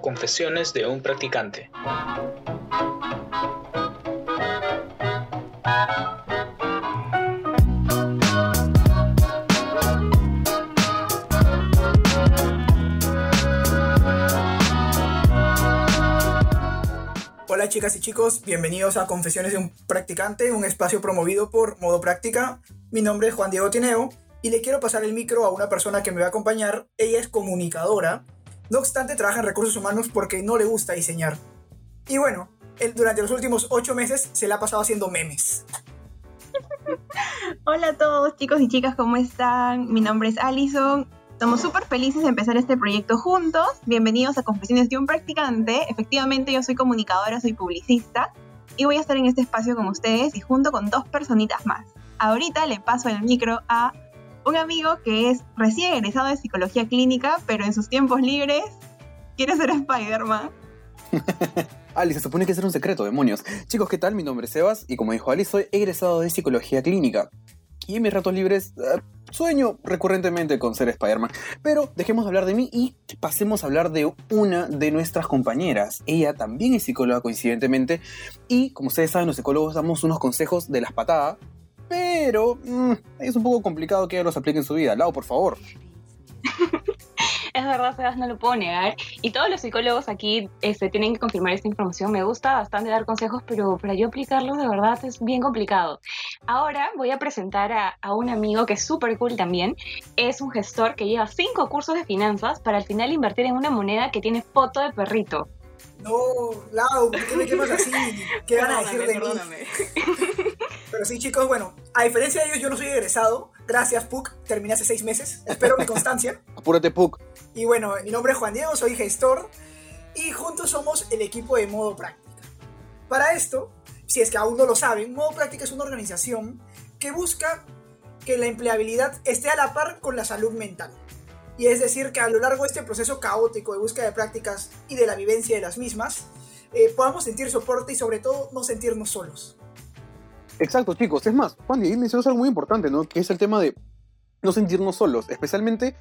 Confesiones de un practicante. Hola chicas y chicos, bienvenidos a Confesiones de un Practicante, un espacio promovido por Modo Práctica. Mi nombre es Juan Diego Tineo y le quiero pasar el micro a una persona que me va a acompañar. Ella es comunicadora, no obstante trabaja en recursos humanos porque no le gusta diseñar. Y bueno, él durante los últimos ocho meses se la ha pasado haciendo memes. Hola a todos chicos y chicas, ¿cómo están? Mi nombre es Alison. Estamos súper felices de empezar este proyecto juntos. Bienvenidos a Confesiones de un Practicante. Efectivamente, yo soy comunicadora, soy publicista y voy a estar en este espacio con ustedes y junto con dos personitas más. Ahorita le paso el micro a un amigo que es recién egresado de psicología clínica, pero en sus tiempos libres quiere ser Spider-Man. Ali, se supone que es un secreto, demonios. Chicos, ¿qué tal? Mi nombre es Sebas y como dijo Ali, soy egresado de psicología clínica. Y en mis ratos libres eh, sueño recurrentemente con ser Spider-Man. Pero dejemos de hablar de mí y pasemos a hablar de una de nuestras compañeras. Ella también es psicóloga coincidentemente. Y como ustedes saben, los psicólogos damos unos consejos de las patadas. Pero mm, es un poco complicado que ella los aplique en su vida. Lau, por favor. Es verdad, Sebas, no lo puedo negar. Y todos los psicólogos aquí este, tienen que confirmar esta información. Me gusta bastante dar consejos, pero para yo aplicarlos de verdad es bien complicado. Ahora voy a presentar a, a un amigo que es súper cool también. Es un gestor que lleva cinco cursos de finanzas para al final invertir en una moneda que tiene foto de perrito. No, Lau, ¿por qué me quemas así? ¿Qué van a decir de mí? Pero sí, chicos, bueno, a diferencia de ellos, yo no soy egresado. Gracias, Puck. Terminé hace seis meses. Espero mi constancia. Apúrate, Puck. Y bueno, mi nombre es Juan Diego, soy gestor. Y juntos somos el equipo de Modo Práctica. Para esto, si es que aún no lo saben, Modo Práctica es una organización que busca que la empleabilidad esté a la par con la salud mental. Y es decir, que a lo largo de este proceso caótico de búsqueda de prácticas y de la vivencia de las mismas, eh, podamos sentir soporte y sobre todo no sentirnos solos. Exacto, chicos. Es más, Juan Diego mencionó algo muy importante, ¿no? Que es el tema de no sentirnos solos, especialmente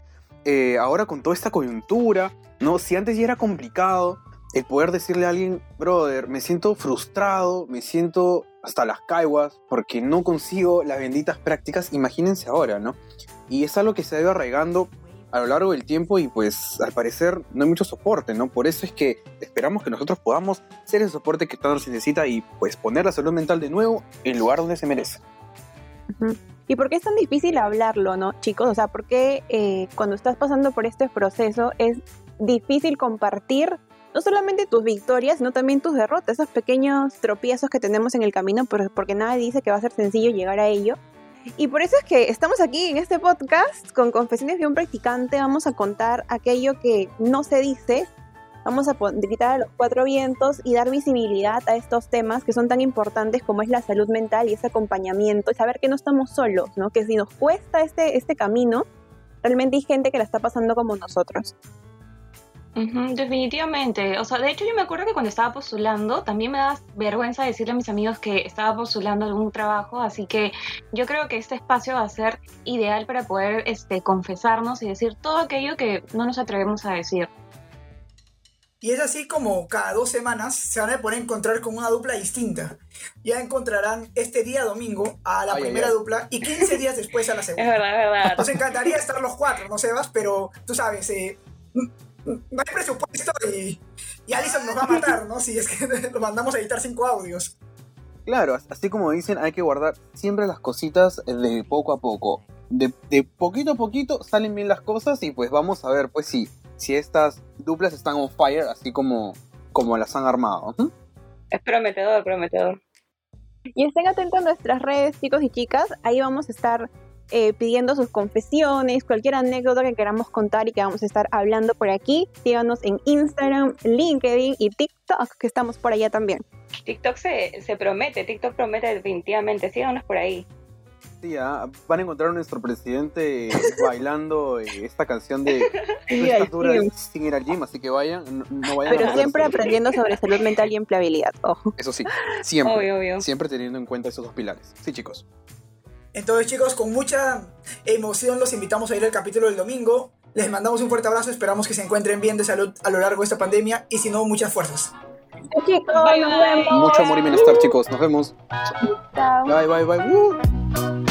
eh, ahora con toda esta coyuntura, ¿no? Si antes ya era complicado el poder decirle a alguien, brother, me siento frustrado, me siento hasta las caiguas porque no consigo las benditas prácticas, imagínense ahora, ¿no? Y es algo que se ha ido arraigando a lo largo del tiempo y pues al parecer no hay mucho soporte, ¿no? Por eso es que esperamos que nosotros podamos ser ese soporte que tanto se necesita y pues poner la salud mental de nuevo en el lugar donde se merece. ¿Y por qué es tan difícil hablarlo, no, chicos? O sea, ¿por qué eh, cuando estás pasando por este proceso es difícil compartir no solamente tus victorias, sino también tus derrotas, esos pequeños tropiezos que tenemos en el camino, porque nadie dice que va a ser sencillo llegar a ello? Y por eso es que estamos aquí en este podcast con Confesiones de un Practicante. Vamos a contar aquello que no se dice. Vamos a gritar a los cuatro vientos y dar visibilidad a estos temas que son tan importantes como es la salud mental y ese acompañamiento y saber que no estamos solos, ¿no? Que si nos cuesta este, este camino, realmente hay gente que la está pasando como nosotros. Definitivamente. O sea, de hecho yo me acuerdo que cuando estaba postulando también me da vergüenza decirle a mis amigos que estaba postulando algún trabajo, así que yo creo que este espacio va a ser ideal para poder este, confesarnos y decir todo aquello que no nos atrevemos a decir. Y es así como cada dos semanas se van a poder encontrar con una dupla distinta. Ya encontrarán este día domingo a la Ay, primera ay. dupla y 15 días después a la Es segunda. verdad, es verdad. Nos encantaría estar los cuatro, ¿no, Sebas? Pero tú sabes, eh, no hay presupuesto y, y Alison nos va a matar, ¿no? Si es que lo mandamos a editar cinco audios. Claro, así como dicen, hay que guardar siempre las cositas de poco a poco. De, de poquito a poquito salen bien las cosas y pues vamos a ver pues si, si estas duplas están on fire así como, como las han armado. ¿Mm? Es prometedor, prometedor. Y estén atentos a nuestras redes, chicos y chicas. Ahí vamos a estar eh, pidiendo sus confesiones, cualquier anécdota que queramos contar y que vamos a estar hablando por aquí. Síganos en Instagram, LinkedIn y TikTok, que estamos por allá también. TikTok se, se promete, TikTok promete definitivamente. Síganos por ahí. Sí, ah, van a encontrar a nuestro presidente bailando eh, esta canción de Sí, "No estás al dura gym. sin ir al gym, así que vayan, no, no vayan a Pero siempre aprendiendo sobre salud mental y empleabilidad. Ojo. Eso sí, siempre. Obvio, obvio. Siempre teniendo en cuenta esos dos pilares. Sí, chicos. Entonces, chicos, con mucha emoción los invitamos a ir al capítulo del domingo. Les mandamos un fuerte abrazo, esperamos que se encuentren bien de salud a lo largo de esta pandemia y si no, muchas fuerzas. Chicos, Bye, nos bye. vemos. Mucho amor y bienestar, chicos. Nos vemos. Chao. Bye, bye, bye. Woo.